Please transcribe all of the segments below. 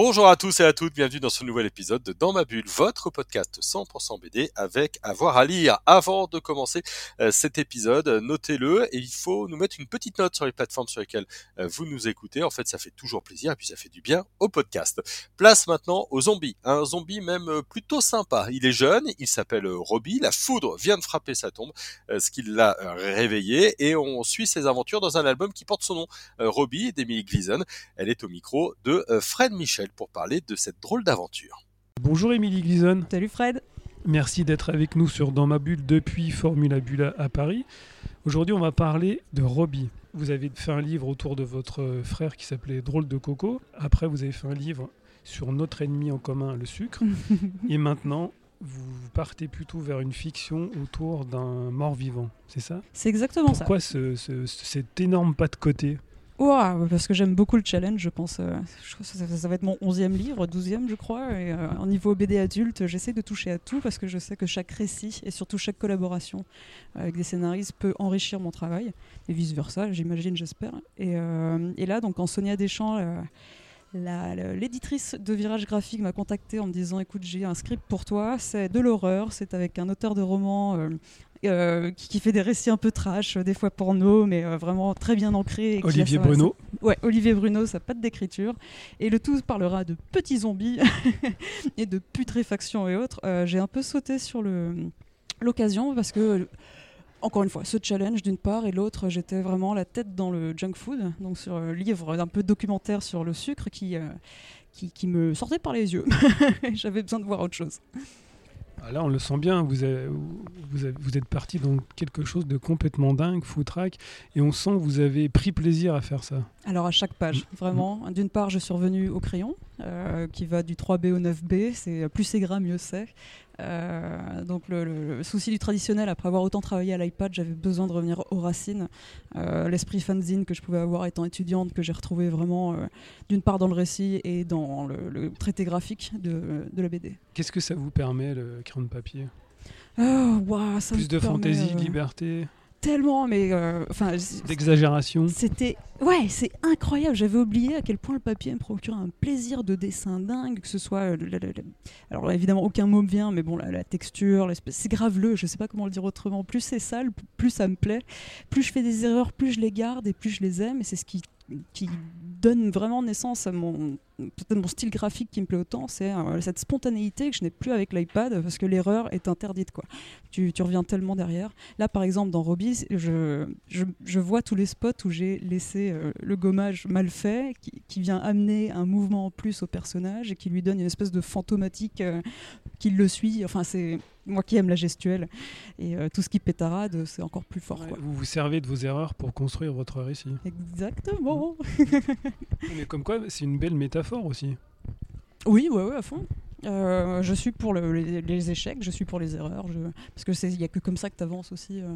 Bonjour à tous et à toutes, bienvenue dans ce nouvel épisode de Dans ma bulle, votre podcast 100% BD avec avoir à lire. Avant de commencer euh, cet épisode, notez-le et il faut nous mettre une petite note sur les plateformes sur lesquelles euh, vous nous écoutez. En fait, ça fait toujours plaisir et puis ça fait du bien au podcast. Place maintenant au zombie, un zombie même euh, plutôt sympa. Il est jeune, il s'appelle Robbie, la foudre vient de frapper sa tombe, ce qui l'a réveillé et on suit ses aventures dans un album qui porte son nom, Robbie d'Emily Gleason. Elle est au micro de Fred Michel pour parler de cette drôle d'aventure. Bonjour Émilie Glison. Salut Fred. Merci d'être avec nous sur Dans ma bulle depuis Formula Bulle à Paris. Aujourd'hui, on va parler de Robbie. Vous avez fait un livre autour de votre frère qui s'appelait Drôle de Coco. Après, vous avez fait un livre sur notre ennemi en commun, le sucre. Et maintenant, vous partez plutôt vers une fiction autour d'un mort-vivant, c'est ça? C'est exactement ça. Pourquoi cet énorme pas de côté? Wow, parce que j'aime beaucoup le challenge, je pense. Euh, ça, va être mon 11e livre, 12e, je crois. Euh, en niveau BD adulte, j'essaie de toucher à tout parce que je sais que chaque récit et surtout chaque collaboration avec des scénaristes peut enrichir mon travail. Et vice-versa, j'imagine, j'espère. Et, euh, et, là, donc, quand Sonia Deschamps. L'éditrice de Virage Graphique m'a contacté en me disant écoute j'ai un script pour toi, c'est de l'horreur, c'est avec un auteur de roman euh, qui, fait des récits un peu trash, des fois porno, mais euh, vraiment très bien ancré. Olivier Bruno. Ouais, Olivier Bruno, ça pas de d'écriture. Et le tout parlera de petits zombies et de putréfaction et autres. Euh, j'ai un peu sauté sur l'occasion parce que encore une fois, ce challenge d'une part, et l'autre, j'étais vraiment la tête dans le junk food, donc sur un livre un peu documentaire sur le sucre qui, qui, qui me sortait par les yeux. J'avais besoin de voir autre chose. Ah, là, on le sent bien, vous, vous, êtes parti dans quelque chose de complètement dingue, foutraque, et on sent que vous avez pris plaisir à faire ça. Alors à chaque page, mm. vraiment. D'une part, je suis revenu au crayon, euh, qui va du 3B au 9B, c'est plus c'est gras, mieux c'est. Euh, donc le, souci du traditionnel, après avoir autant travaillé à l'iPad, j'avais besoin de revenir aux racines. Euh, l'esprit fanzine que je pouvais avoir étant étudiante, que j'ai retrouvé vraiment euh, d'une part dans le récit et dans le, traité graphique de, la BD. Qu'est-ce que ça vous permet, le crayon de papier? Oh, Plus de fantaisie, de liberté tellement, mais euh, enfin. D'exagération. C'était, ouais, c'est incroyable. J'avais oublié à quel point le papier me procurait un plaisir de dessin dingue, que ce soit, euh, alors évidemment aucun mot me vient, mais bon la, texture, c'est graveleux. Je sais pas comment le dire autrement. Plus c'est sale, plus ça me plaît. Plus je fais des erreurs, plus je les garde et plus je les aime. Et c'est ce qui qui donne vraiment naissance à mon style graphique qui me plaît autant, c'est euh, cette spontanéité que je n'ai plus avec l'iPad parce que l'erreur est interdite. Quoi. Tu, reviens tellement derrière. Là, par exemple, dans Robbie, je, vois tous les spots où j'ai laissé euh, le gommage mal fait qui, qui, vient amener un mouvement en plus au personnage et qui lui donne une espèce de fantomatique euh, qui le suit. Enfin, c'est moi qui aime la gestuelle et tout ce qui pétarade, c'est encore plus fort. Vous vous servez de vos erreurs pour construire votre récit. Exactement. Mais comme quoi, c'est une belle métaphore aussi. Oui, ouais, ouais, à fond. Euh, je suis pour les, échecs, je suis pour les erreurs, parce que il n'y a que comme ça que tu avances aussi euh,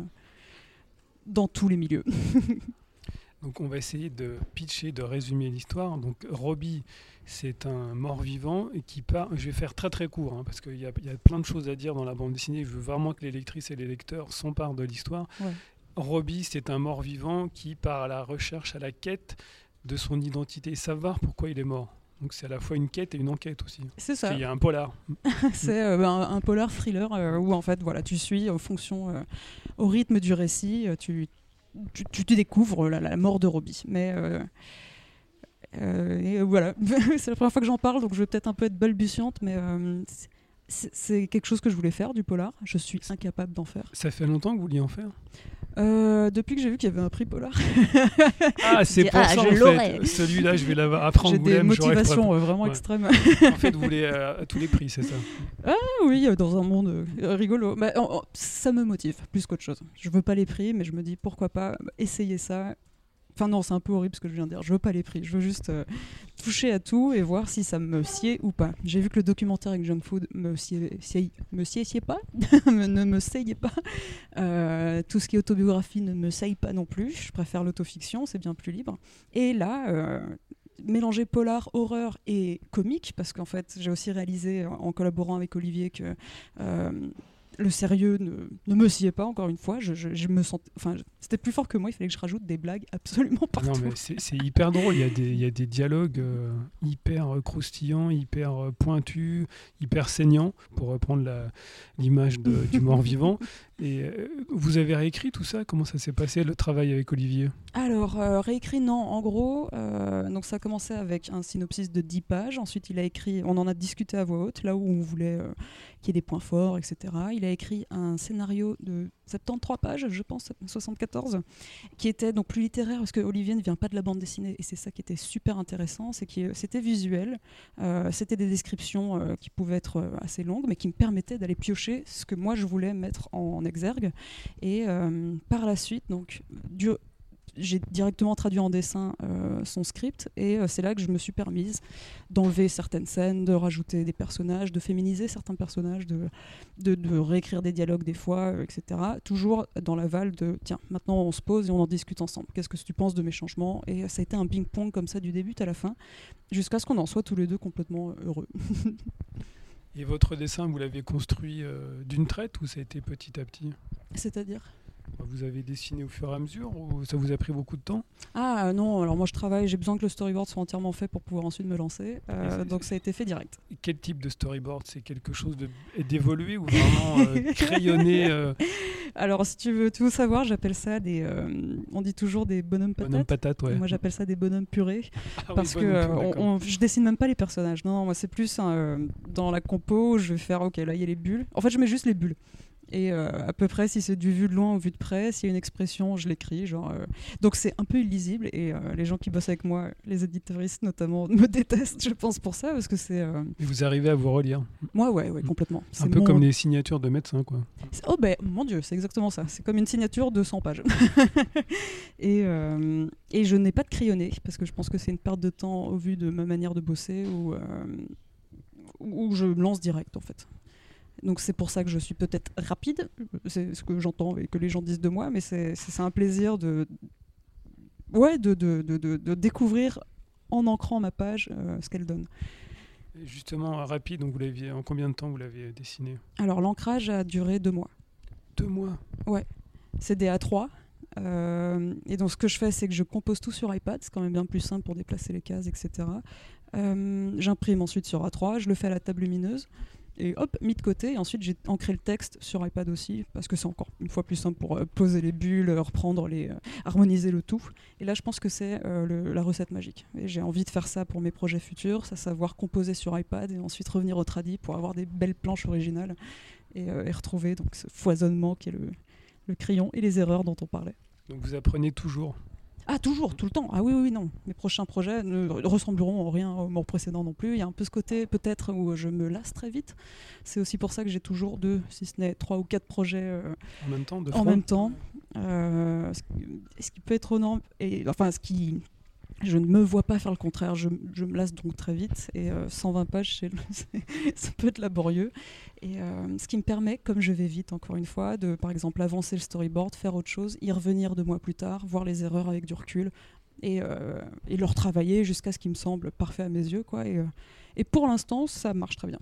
dans tous les milieux. Donc on va essayer de pitcher, de résumer l'histoire. Donc Robbie, c'est un mort-vivant qui part. Je vais faire très très court hein, parce qu'il y, a plein de choses à dire dans la bande dessinée. Je veux vraiment que les lectrices et les lecteurs s'emparent de l'histoire. Robbie, c'est un mort-vivant qui part à la recherche, à la quête de son identité, savoir pourquoi il est mort. Donc c'est à la fois une quête et une enquête aussi. C'est ça. Il y a un polar. c'est euh, un, polar thriller euh, où en fait voilà tu suis en fonction euh, au rythme du récit tu tu, tu découvres la, mort de Robbie. Mais et voilà c'est la première fois que j'en parle donc je vais peut-être un peu être balbutiante mais c'est quelque chose que je voulais faire du polar. Je suis incapable d'en faire. Ça fait longtemps que vous vouliez en faire? Euh, depuis que j'ai vu qu'il y avait un prix polar. ah, c'est pour ah, ça en fait. Celui-là, je vais l'avoir après J'ai des motivations euh, vraiment extrêmes. en fait, vous voulez euh, à tous les prix, c'est ça Ah oui, dans un monde rigolo. Bah, ça me motive plus qu'autre chose. Je veux pas les prix, mais je me dis pourquoi pas essayer ça Enfin non, c'est un peu horrible ce que je viens de dire. Je veux pas les prix. Je veux juste euh, toucher à tout et voir si ça me sied ou pas. J'ai vu que le documentaire avec Junk Food me sied, me sied, pas, ne me pas. Euh, tout ce qui est autobiographie ne me seye pas non plus. Je préfère l'autofiction, c'est bien plus libre. Et là, euh, mélanger polar, horreur et comique, parce qu'en fait, j'ai aussi réalisé en collaborant avec Olivier que le sérieux ne, ne, me sied pas, encore une fois. Je, je, me enfin, c'était plus fort que moi, il fallait que je rajoute des blagues absolument partout. Non, mais c'est hyper drôle. Il y a des, il y a des dialogues euh, hyper euh, croustillants, hyper euh, pointus, hyper saignants, pour reprendre l'image du mort-vivant. Et vous avez réécrit tout ça? Comment ça s'est passé le travail avec Olivier? Alors, réécrit, non. En gros, donc ça a commencé avec un synopsis de 10 pages. Ensuite, il a écrit, on en a discuté à voix haute, là où on voulait qu'il y ait des points forts, etc. Il a écrit un scénario de 73 pages, je pense, 74, qui était donc plus littéraire parce que Olivier ne vient pas de la bande dessinée et c'est ça qui était super intéressant, c'est que c'était visuel, euh, c'était des descriptions euh, qui pouvaient être euh, assez longues, mais qui me permettaient d'aller piocher ce que moi je voulais mettre en, exergue. Et par la suite, donc j'ai directement traduit en dessin euh, son script et euh, c'est là que je me suis permise d'enlever certaines scènes, de rajouter des personnages, de féminiser certains personnages, de, de, réécrire des dialogues des fois, euh, etc. Toujours dans l'aval de tiens, maintenant on se pose et on en discute ensemble. Qu'est-ce que tu penses de mes changements? Et ça a été un ping-pong comme ça du début à la fin, jusqu'à ce qu'on en soit tous les deux complètement heureux. et votre dessin, vous l'avez construit d'une traite ou ça a été petit à petit? C'est-à-dire? Vous avez dessiné au fur et à mesure ou ça vous a pris beaucoup de temps? Ah non, alors moi je travaille, j'ai besoin que le storyboard soit entièrement fait pour pouvoir ensuite me lancer. Euh, donc ça a été fait direct. Quel type de storyboard? C'est quelque chose d'évolué ou vraiment euh, crayonné euh? Alors si tu veux tout savoir, j'appelle ça des. on dit toujours des bonhommes patates. Bonhommes patates ouais. Moi j'appelle ça des bonhommes purés. Ah parce que je dessine même pas les personnages. Non, non moi c'est plus dans la compo, je vais faire ok, là il y a les bulles. En fait, je mets juste les bulles. Et euh, à peu près, si c'est du vu de loin ou vu de près, s'il y a une expression, je l'écris. Genre, euh. Donc c'est un peu illisible et euh, les gens qui bossent avec moi, les éditoristes notamment, me détestent, je pense, pour ça, parce que c'est. Et vous arrivez à vous relire Moi, ouais, ouais, complètement. Un peu comme les signatures de médecins, quoi. Oh ben, mon Dieu, c'est exactement ça. C'est comme une signature de 100 pages. et, et je n'ai pas de crayonné, parce que je pense que c'est une perte de temps au vu de ma manière de bosser ou où je lance direct, en fait. Donc c'est pour ça que je suis peut-être rapide, c'est ce que j'entends et que les gens disent de moi, mais c'est un plaisir de, ouais, de, de, de, découvrir en ancrant ma page euh, ce qu'elle donne. justement, rapide, donc vous en combien de temps vous l'avez dessiné? Alors l'ancrage a duré deux mois. Deux mois? Ouais, c'est des A3. Euh, et donc ce que je fais, c'est que je compose tout sur iPad, c'est quand même bien plus simple pour déplacer les cases, etc. Euh, j'imprime ensuite sur A3, je le fais à la table lumineuse et hop, mis de côté. Et ensuite, j'ai ancré le texte sur iPad aussi, parce que c'est encore une fois plus simple pour euh, poser les bulles, reprendre les, euh, harmoniser le tout. Et là, je pense que c'est euh, la recette magique. Et j'ai envie de faire ça pour mes projets futurs, savoir composer sur iPad et ensuite revenir au tradi pour avoir des belles planches originales et, retrouver donc ce foisonnement qui est le, le crayon et les erreurs dont on parlait. Donc vous apprenez toujours ah, toujours, tout le temps. Ah oui, oui, non. Mes prochains projets ne ressembleront en rien aux morts précédents non plus. Il y a un peu ce côté, peut-être, où je me lasse très vite. C'est aussi pour ça que j'ai toujours deux, si ce n'est trois ou quatre projets euh, en même temps. en même temps. Euh, ce, qui peut être énorme, et enfin, ce qui je ne me vois pas faire le contraire. Je, me lasse donc très vite. Et 120 euh, pages, ça peut être laborieux. Et euh, ce qui me permet, comme je vais vite, encore une fois, de par exemple avancer le storyboard, faire autre chose, y revenir deux mois plus tard, voir les erreurs avec du recul et, euh, et leur travailler jusqu'à ce qui me semble parfait à mes yeux. Quoi. Et, pour l'instant, ça marche très bien.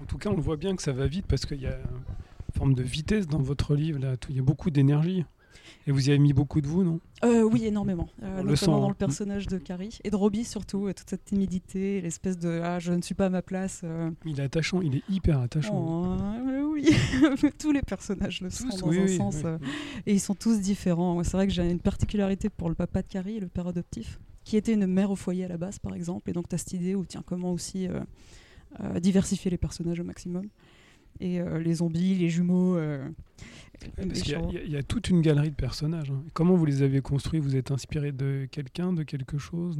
En tout cas, on voit bien que ça va vite parce qu'il y a une forme de vitesse dans votre livre. Il y a beaucoup d'énergie. Et vous y avez mis beaucoup de vous, non? Euh, Oui, énormément. Euh, notamment dans le hein. personnage de Carrie. Et de Robbie surtout, toute cette timidité, l'espèce de ah, je ne suis pas à ma place. Euh. Il est attachant, il est hyper attachant. Oh, oui, tous les personnages le sont dans un sens. et ils sont tous différents. C'est vrai que j'ai une particularité pour le papa de Carrie, le père adoptif, qui était une mère au foyer à la base, par exemple. Et donc, tu as cette idée où, tiens, comment aussi diversifier les personnages au maximum et les zombies, les jumeaux, il y, a toute une galerie de personnages. Hein. Comment vous les avez construits? Vous êtes inspiré de quelqu'un, de quelque chose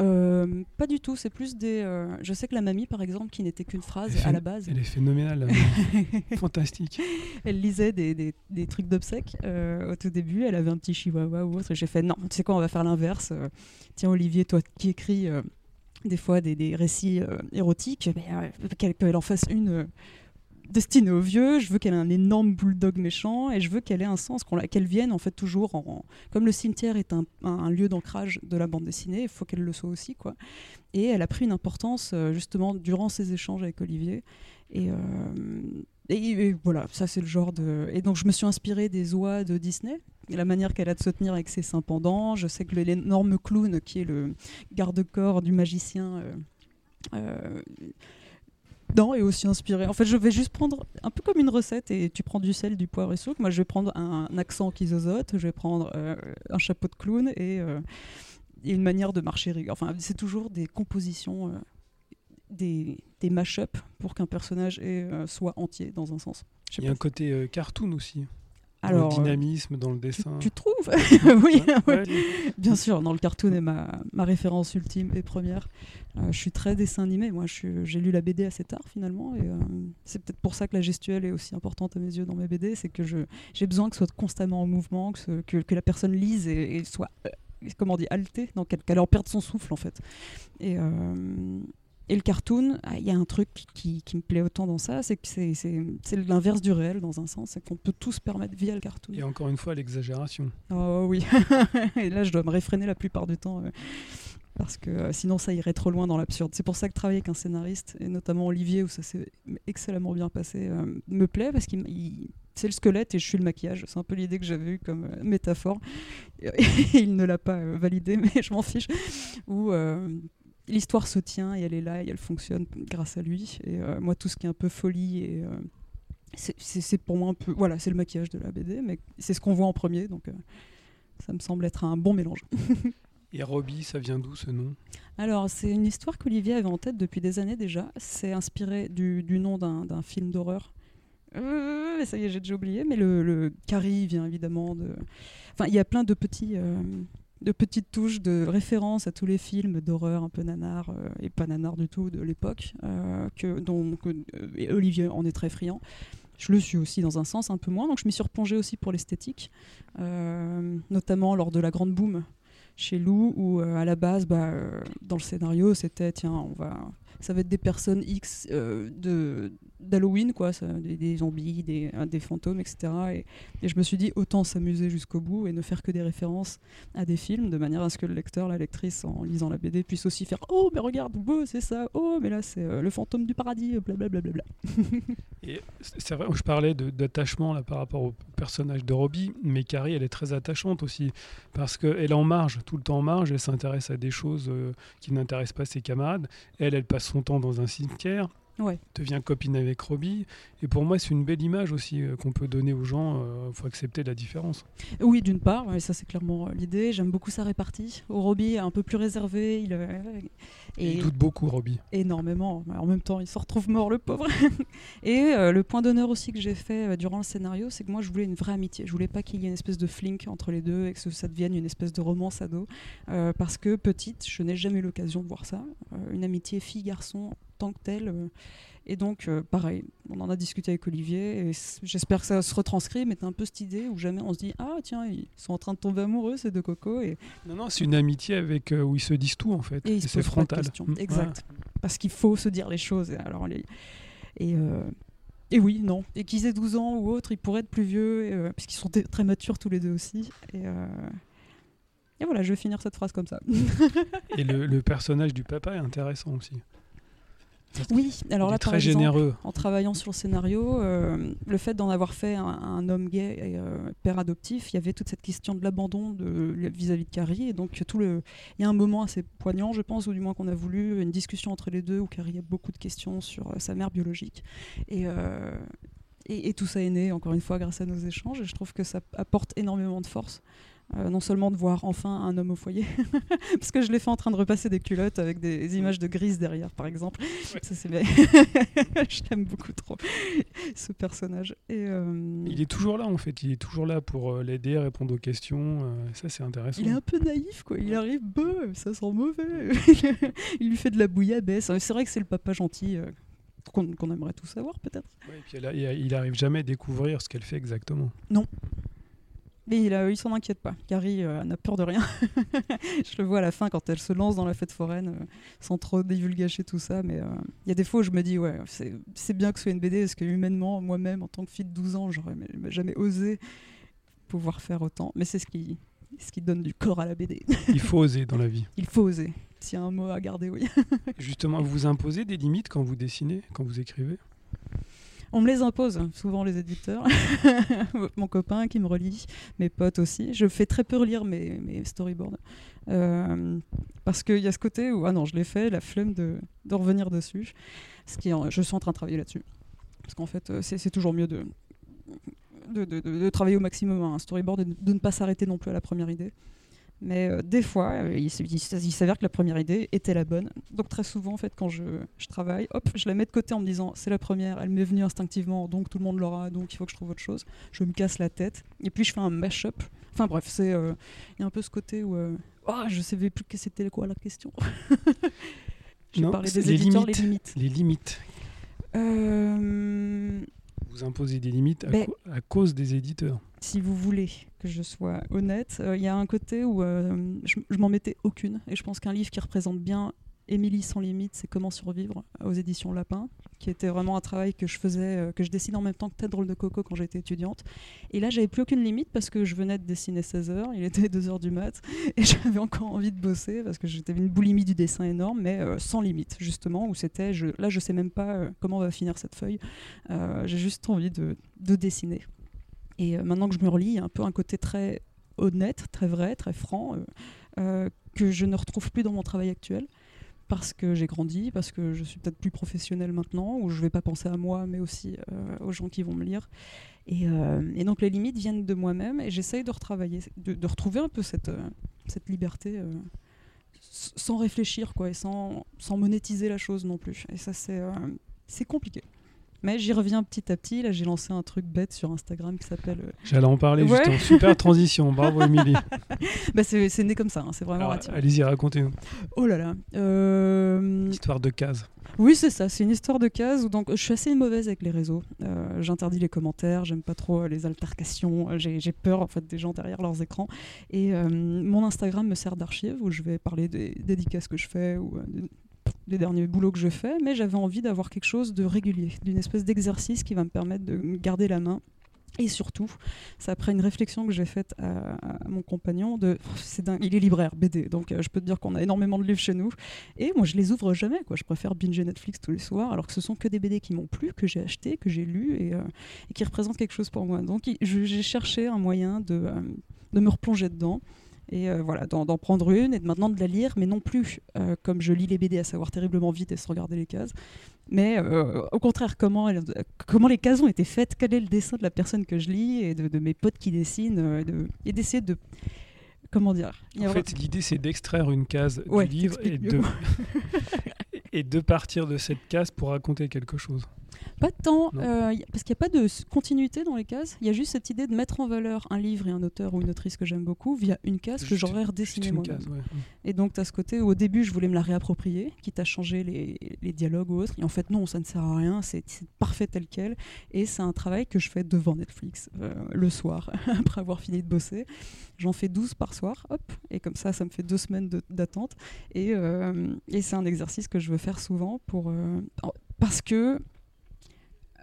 euh, pas du tout, c'est plus des. Euh, je sais que la mamie, par exemple, qui n'était qu'une phrase à la base. Elle est phénoménale, fantastique. Elle lisait des, des, des trucs d'obsèques euh, au tout début. Elle avait un petit chihuahua ou autre. J'ai fait non, tu sais quoi, on va faire l'inverse. tiens, Olivier, toi qui écris des fois des, des récits érotiques, qu'elle en fasse une destinée aux vieux, je veux qu'elle ait un énorme bulldog méchant et je veux qu'elle ait un sens, qu'elle vienne en fait toujours en, comme le cimetière est un, lieu d'ancrage de la bande dessinée, il faut qu'elle le soit aussi quoi. Et elle a pris une importance euh, justement durant ses échanges avec Olivier et, euh, et, et voilà, ça c'est le genre de. Et donc je me suis inspirée des oies de Disney, la manière qu'elle a de se tenir avec ses seins pendants. Je sais que l'énorme clown qui est le garde-corps du magicien. euh, non, est aussi inspiré. En fait, je vais juste prendre un peu comme une recette et tu prends du sel, du poivre et souk. Moi, je vais prendre un, un accent qui zozote, je vais prendre euh, un chapeau de clown et, euh, et une manière de marcher rigueur. Enfin, c'est toujours des compositions, euh, des, des mash-up pour qu'un personnage ait, soit entier dans un sens. Il y a un côté cartoon aussi. Alors, le euh, dynamisme dans le dessin. tu trouves? Oui, Ouais, oui. ouais. Bien sûr, dans le cartoon est ma, ma référence ultime et première. Euh, je suis très dessin animé. Moi, j'ai lu la BD assez tard finalement, et euh, c'est peut-être pour ça que la gestuelle est aussi importante à mes yeux dans mes BD. C'est que j'ai besoin que ce soit constamment en mouvement, que, ce- que, que la personne lise et, et soit, euh, comment on dit, haletée, donc qu'elle qu'elle en perde son souffle en fait. Et, et le cartoon, ah, il y a un truc qui, qui me plaît autant dans ça, c'est que c'est- l'inverse du réel dans un sens, c'est qu'on peut tout se permettre via le cartoon. Et encore une fois, l'exagération. Oh oui. et là, je dois me réfréner la plupart du temps. euh, parce que euh, sinon, ça irait trop loin dans l'absurde. C'est pour ça que travailler avec un scénariste, et notamment Olivier, où ça s'est excellemment bien passé, euh, me plaît, parce qu'il c'est le squelette et je suis le maquillage. C'est un peu l'idée que j'avais eue comme métaphore. Il ne l'a pas euh, validé, mais je m'en fiche. Euh, l'histoire se tient et elle est là et elle fonctionne grâce à lui. Et euh, moi, tout ce qui est un peu folie et. euh, c'est- pour moi un peu. Voilà, c'est le maquillage de la BD, mais c'est ce qu'on voit en premier, donc euh, ça me semble être un bon mélange. Et Robbie, ça vient d'où ce nom? Alors, c'est une histoire qu'Olivier avait en tête depuis des années déjà. C'est inspiré du, du nom d'un film d'horreur. Euh, ça y est, j'ai déjà oublié, mais le, le Carrie vient évidemment de. Enfin, il y a plein de petits. euh, de petites touches de référence à tous les films d'horreur un peu nanar euh, et pas nanar du tout de l'époque euh, dont euh, Olivier en est très friand. Je le suis aussi dans un sens un peu moins donc je m'y suis replongée aussi pour l'esthétique notamment lors de la grande boom chez Lou où à la base bah, dans le scénario c'était tiens on va ça va être des personnes X euh, d'Halloween quoi des, zombies des, euh, des fantômes etc et, je me suis dit autant s'amuser jusqu'au bout et ne faire que des références à des films de manière à ce que le lecteur la lectrice en lisant la BD puisse aussi faire oh mais regarde c'est ça oh mais là c'est euh, le fantôme du paradis blablabla Et c'est vrai, je parlais d'attachement par rapport au personnage de Robbie, mais Carrie, elle est très attachante aussi parce qu'elle est en marge, tout le temps en marge. Elle s'intéresse à des choses qui n'intéressent pas ses camarades. Elle, elle passe son temps dans un cimetière. Ouais. devient copine avec Robbie. Et pour moi, c'est une belle image aussi euh, qu'on peut donner aux gens. Il faut accepter la différence. Oui, d'une part, ouais, ça c'est clairement euh, l'idée. J'aime beaucoup sa répartie. Au Robbie est un peu plus réservé, il, euh, Et et il doute beaucoup, Robbie. énormément. En même temps, il se retrouve mort, le pauvre. et euh, le point d'honneur aussi que j'ai fait euh, durant le scénario, c'est que moi je voulais une vraie amitié. Je voulais pas qu'il y ait une espèce de flink entre les deux et que ça devienne une espèce de romance ado. Euh, parce que petite, je n'ai jamais eu l'occasion de voir ça. Euh, une amitié fille-garçon tant que telle. euh, et donc, euh, pareil, on en a discuté avec Olivier, et j'espère que ça se retranscrit, mais t'as un peu cette idée où jamais on se dit Ah, tiens, ils sont en train de tomber amoureux, ces deux cocos, et, Non, non, c'est une amitié avec euh, où ils se disent tout en fait. et c'est frontal. questions. Mm, Exact. Parce qu'il faut se dire les choses. Et Alors, les- et, euh, et oui, non. Et qu'ils aient 12 ans ou autre, ils pourraient être plus vieux, et, euh, puisqu'ils sont très matures tous les deux aussi. Et, et voilà, je vais finir cette phrase comme ça. Et le, le personnage du papa est intéressant aussi. Oui, alors là, est par très exemple, généreux. en travaillant sur le scénario, euh, le fait d'en avoir fait un, un homme gay et euh, père adoptif, il y avait toute cette question de l'abandon vis-à-vis de Carrie. Et donc, tout le, il y a un moment assez poignant, je pense, ou du moins qu'on a voulu, une discussion entre les deux où Carrie a beaucoup de questions sur euh, sa mère biologique. Et, et, et tout ça est né, encore une fois, grâce à nos échanges. Et je trouve que ça apporte énormément de force. Euh, non seulement de voir enfin un homme au foyer, parce que je l'ai fait en train de repasser des culottes avec des images de grise derrière, par exemple. Ça, c'est je l'aime beaucoup trop, ce personnage. Et, euh, Il est toujours là en fait. Il est toujours là pour euh, l'aider, répondre aux questions. ça, c'est intéressant. il est un peu naïf, quoi. Il arrive, ça sent mauvais. il lui fait de la bouillabaisse. C'est vrai que c'est le papa gentil qu'on qu'on aimerait tous savoir, peut-être. Ouais, et puis elle a- il, arrive jamais à découvrir ce qu'elle fait exactement. Mais il, il s'en inquiète pas. Carrie euh, n'a peur de rien. je le vois à la fin quand elle se lance dans la fête foraine, euh, sans trop divulgacher tout ça. Mais euh, il y a des fois où je me dis, ouais, c'est bien que ce soit une BD, parce que humainement, moi-même, en tant que fille de 12 ans, j'aurais jamais osé pouvoir faire autant. Mais c'est ce qui, ce qui donne du corps à la BD. Il faut oser dans la vie. il faut oser. S'il y a un mot à garder, oui. Justement, vous imposez des limites quand vous dessinez, quand vous écrivez? On me les impose, hein, souvent les éditeurs. Mon copain qui me relit, mes potes aussi. Je fais très peu relire mes, storyboards. Euh, parce qu'il y a ce côté où, ah non, je l'ai fait, la flemme de, revenir dessus. Je suis en train de travailler là-dessus. Parce qu'en fait, euh, c'est toujours mieux de, de, travailler au maximum un storyboard et de ne pas s'arrêter non plus à la première idée. Mais euh, des fois, euh, il, s'avère que la première idée était la bonne. Donc très souvent, en fait, quand je, je travaille, hop, je la mets de côté en me disant c'est la première, elle m'est venue instinctivement, donc tout le monde l'aura, donc il faut que je trouve autre chose. Je me casse la tête. Et puis je fais un mash-up. Enfin bref, c'est euh, il y a un peu ce côté où euh, oh, je savais plus que c'était quoi la question. je Non, parlais des les éditeurs, limites. les limites. Les limites. Vous imposez des limites à, Ben- à cause des éditeurs. si vous voulez que je sois honnête, euh, il y a un côté où euh, je, je m'en mettais aucune. Et je pense qu'un livre qui représente bien Émilie sans limite, c'est Comment survivre aux éditions Lapin, qui était vraiment un travail que je faisais, euh, que je dessinais en même temps que Tête drôle de coco quand j'étais étudiante. Et là, j'avais plus aucune limite parce que je venais de dessiner 16 heures, il était 2 heures du mat, et j'avais encore envie de bosser parce que j'étais une boulimie du dessin énorme, mais euh, sans limite, justement, où c'était, je, là, je sais même pas euh, comment va finir cette feuille. J'ai juste envie de, de dessiner. Et maintenant que je me relis, il y a un peu un côté très honnête, très vrai, très franc, que je ne retrouve plus dans mon travail actuel. Parce que j'ai grandi, parce que je suis peut-être plus professionnelle maintenant, où je ne vais pas penser à moi, mais aussi euh, aux gens qui vont me lire. Et, euh, et donc les limites viennent de moi-même, et j'essaye de retravailler, de, retrouver un peu cette, euh, liberté sans réfléchir, et sans, monétiser la chose non plus. Et ça, c'est compliqué. Mais j'y reviens petit à petit. Là, j'ai lancé un truc bête sur Instagram qui s'appelle. euh, J'allais en parler Ouais. justement. Super transition. Bravo, Émilie. Bah, c'est né comme ça, hein, c'est vraiment. Allez-y, racontez-nous. Oh là là. Euh, Histoire de case. Oui, c'est ça, c'est une histoire de case où donc, je suis assez mauvaise avec les réseaux. Euh, J'interdis les commentaires, j'aime pas trop euh, les altercations, j'ai peur en fait des gens derrière leurs écrans. Et mon Instagram me sert d'archive où je vais parler des dédicaces que je fais ou des derniers boulots que je fais, mais j'avais envie d'avoir quelque chose de régulier, d'une espèce d'exercice qui va me permettre de garder la main. Et surtout, c'est après une réflexion que j'ai faite à, mon compagnon de, il est libraire BD, donc euh, je peux te dire qu'on a énormément de livres chez nous. Et moi, je les ouvre jamais. Quoi. Je préfère binger Netflix tous les soirs, alors que ce sont que des BD qui m'ont plu, que j'ai acheté, que j'ai lu et, euh, qui représentent quelque chose pour moi. Donc, j'ai cherché un moyen de, euh, de me replonger dedans. Et euh, voilà, d'en prendre une et de maintenant de la lire, mais non plus euh, comme je lis les BD, à savoir terriblement vite et se regarder les cases, mais euh, au contraire, comment, comment les cases ont été faites, quel est le dessin de la personne que je lis et de, de mes potes qui dessinent, et de- et d'essayer de. Comment dire En fait, l'idée, c'est d'extraire une case Ouais, du livre et de, et de partir de cette case pour raconter quelque chose. Pas tant, euh, parce qu'il n'y a pas de continuité dans les cases. Il y a juste cette idée de mettre en valeur un livre et un auteur ou une autrice que j'aime beaucoup via une case que j'aurais redessinée moi-même. ouais. Et donc, tu as ce côté où au début, je voulais me la réapproprier, quitte à changer les, les dialogues ou autres. Et en fait, non, ça ne sert à rien, c'est parfait tel quel. Et c'est un travail que je fais devant Netflix euh, le soir, après avoir fini de bosser. J'en fais 12 par soir, hop, et comme ça, ça me fait deux semaines d'attente. Et, euh, et c'est un exercice que je veux faire souvent pour, euh, parce que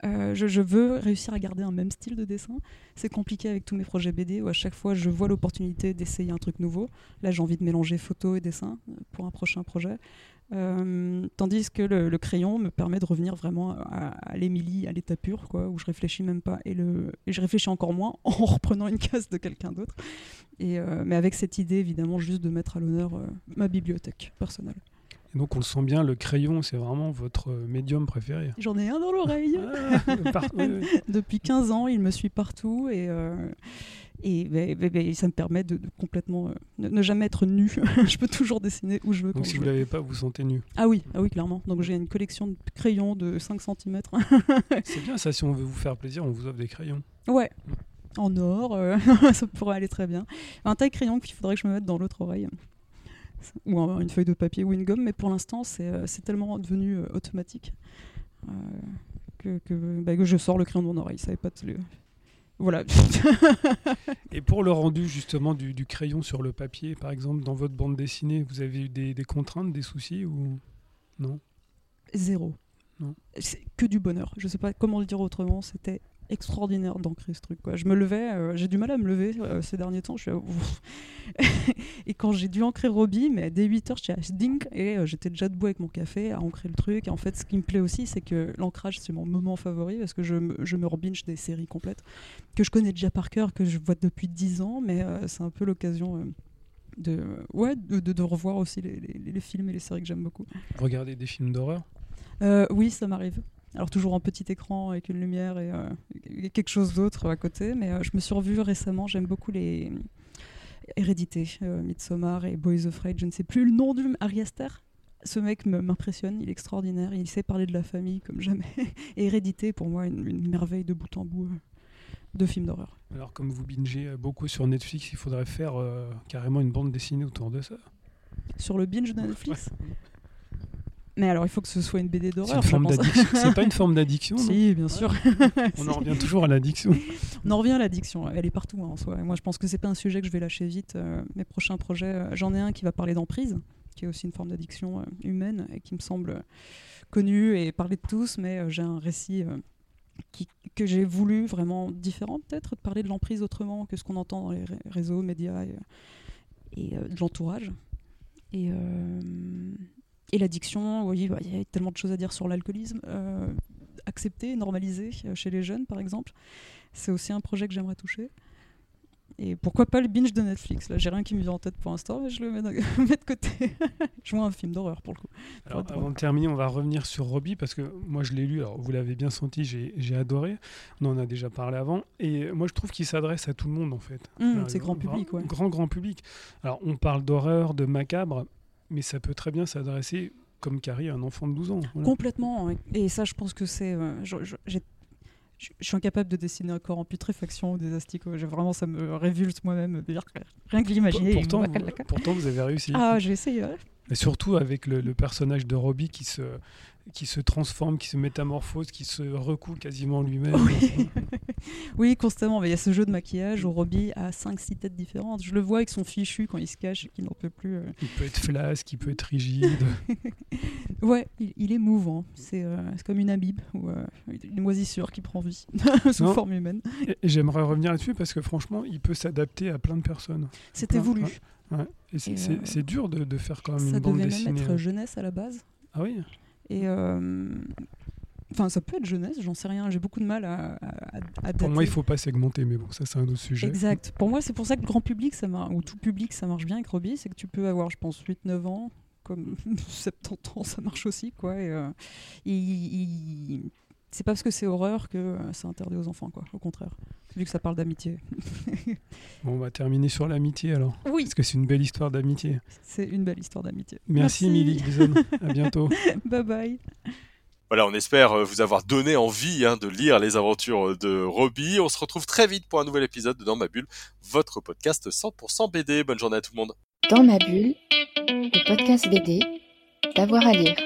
euh, je, veux réussir à garder un même style de dessin. C'est compliqué avec tous mes projets BD où à chaque fois je vois l'opportunité d'essayer un truc nouveau. Là, j'ai envie de mélanger photo et dessin euh, pour un prochain projet. Euh, tandis que le, crayon me permet de revenir vraiment à, l'Émilie, à l'état pur, où je réfléchis même pas. Et, je réfléchis encore moins en reprenant une case de quelqu'un d'autre. Mais avec cette idée, évidemment, juste de mettre à l'honneur ma bibliothèque personnelle. Et donc, on le sent bien, le crayon, c'est vraiment votre euh, médium préféré. J'en ai un dans l'oreille. Ah, par-. Depuis 15 ans, il me suit partout et, euh, et ben, ben, ben, ça me permet de, de complètement euh, ne, ne jamais être nu. je peux toujours dessiner où je veux. Donc, si je vous veux. l'avez pas, vous sentez nu. Ah oui, ah oui, clairement. Donc j'ai une collection de crayons de 5 cm. C'est bien ça, si on veut vous faire plaisir, on vous offre des crayons. ouais. En or, euh, ça pourrait aller très bien. Un taille crayon qu'il faudrait que je me mette dans l'autre oreille. Ou un- une feuille de papier ou une gomme, mais pour l'instant c'est euh, tellement devenu euh, automatique euh, que, que, bah, que je sors le crayon de mon oreille. Ça épate le, Voilà. Et pour le rendu justement du, du crayon sur le papier, par exemple, dans votre bande dessinée, vous avez eu des, des contraintes, des soucis ou non? Zéro. Non. C'est que du bonheur. Je sais pas comment le dire autrement. C'était extraordinaire d'ancrer ce truc. Quoi. Je me levais, euh, j'ai du mal à me lever euh, ces derniers temps. Je suis, à- et quand j'ai dû ancrer Robbie, mais dès 8 heures, j'étais à Dink et euh, j'étais déjà debout avec mon café à ancrer le truc. Et en fait, ce qui me plaît aussi, c'est que l'ancrage, c'est mon moment favori parce que je, me- je me rebinge des séries complètes que je connais déjà par cœur, que je vois depuis 10 ans, mais c'est un peu l'occasion. de, ouais, de, de- de revoir aussi les, les- les films et les séries que j'aime beaucoup. Vous regardez des films d'horreur? Euh, oui, ça m'arrive. Alors toujours en petit écran avec une lumière et, euh, quelque chose d'autre à côté. Mais euh, je me suis revue récemment. J'aime beaucoup les Hérédité, euh, Midsommar et Boys Afraid. Je ne sais plus le nom du Ari Aster. Ce mec me- m'impressionne. Il est extraordinaire. Il sait parler de la famille comme jamais. et Hérédité, pour moi, une, une merveille de bout en bout de films d'horreur. Alors comme vous bingez beaucoup sur Netflix, il faudrait faire euh, carrément une bande dessinée autour de ça. Sur le binge de Netflix? Mais alors, il faut que ce soit une BD d'horreur. C'est pas une forme d'addiction Si, bien sûr. On en revient toujours à l'addiction. On en revient à l'addiction, elle est partout hein, en soi. Et moi, je pense que c'est pas un sujet que je vais lâcher vite. Euh, mes prochains projets, euh, j'en ai un qui va parler d'emprise, qui est aussi une forme d'addiction euh, humaine et qui me semble euh, connu et parlé de tous, mais j'ai un récit qui- que j'ai voulu vraiment différent peut-être, de parler de l'emprise autrement que ce qu'on entend dans les ré- réseaux, médias et, et, de l'entourage. Et, euh, et l'addiction, oui, bah, il y a tellement de choses à dire sur l'alcoolisme. Euh, accepté, normalisé euh, chez les jeunes, par exemple. C'est aussi un projet que j'aimerais toucher. Et pourquoi pas le binge de Netflix? Là, j'ai rien qui me vient en tête pour l'instant, mais je le mets de, mets de côté. je vois un film d'horreur pour le coup. Alors, avant de terminer, on va revenir sur Robbie parce que moi je l'ai lu, alors vous l'avez bien senti, j'ai adoré. On en a déjà parlé avant. Et moi je trouve qu'il s'adresse à tout le monde en fait. Voilà, c'est grand public, ouais. Grand, grand public. Alors on parle d'horreur, de macabre, mais ça peut très bien s'adresser, comme Carrie, à un enfant de 12 ans. Voilà. Complètement. Et ça, je pense que c'est. euh, je, je- j'ai- je- je suis incapable de dessiner un corps en putréfaction ou des asticots. J'ai- Vraiment, ça me révulse moi-même. Rien que l'imaginer. pourtant, pourtant, vous avez réussi. Ah, j'ai essayé. ouais. Et surtout avec le, le personnage de Robbie qui se, qui se transforme, qui se métamorphose, qui se recoue quasiment lui-même. Oui. oui, constamment. Mais il y a ce jeu de maquillage où Robbie a 5-6 têtes différentes. Je le vois avec son fichu quand il se cache et qu'il n'en peut plus. euh. Il peut être flasque, il peut être rigide. Ouais, il, il est mouvant. C'est euh, comme une amibe ou euh, une moisissure qui prend vie sous Non. forme humaine. J'aimerais revenir là-dessus parce que franchement, il peut s'adapter à plein de personnes. C'était voulu. Ouais. Et c'est Et, euh, dur de, de faire quand même Ça une bande devait même dessinée. être hein. jeunesse à la base. Ah oui Et euh, enfin, ça peut être jeunesse, j'en sais rien. J'ai beaucoup de mal à, à, à Pour moi, il dater. faut pas segmenter, mais bon, ça c'est un autre sujet. Exact. Pour moi, c'est pour ça que grand public, ça mar- ou tout public, ça marche bien avec Robbie. C'est que tu peux avoir, je pense, 8-9 ans, comme 70 ans, ça marche aussi. Quoi. Et, euh, il- il- C'est pas parce que c'est horreur que euh, c'est interdit aux enfants, quoi. Au contraire. Vu que ça parle d'amitié. Bon, on va terminer sur l'amitié alors. Oui, Parce que c'est une belle histoire d'amitié. c'est une belle histoire d'amitié. Merci, Émilie à bientôt. bye bye. Voilà, on espère euh, vous avoir donné envie hein, de lire les aventures de Robbie. On se retrouve très vite pour un nouvel épisode de Dans ma bulle, votre podcast 100% BD. Bonne journée à tout le monde. Dans ma bulle, le podcast BD, d'avoir à lire.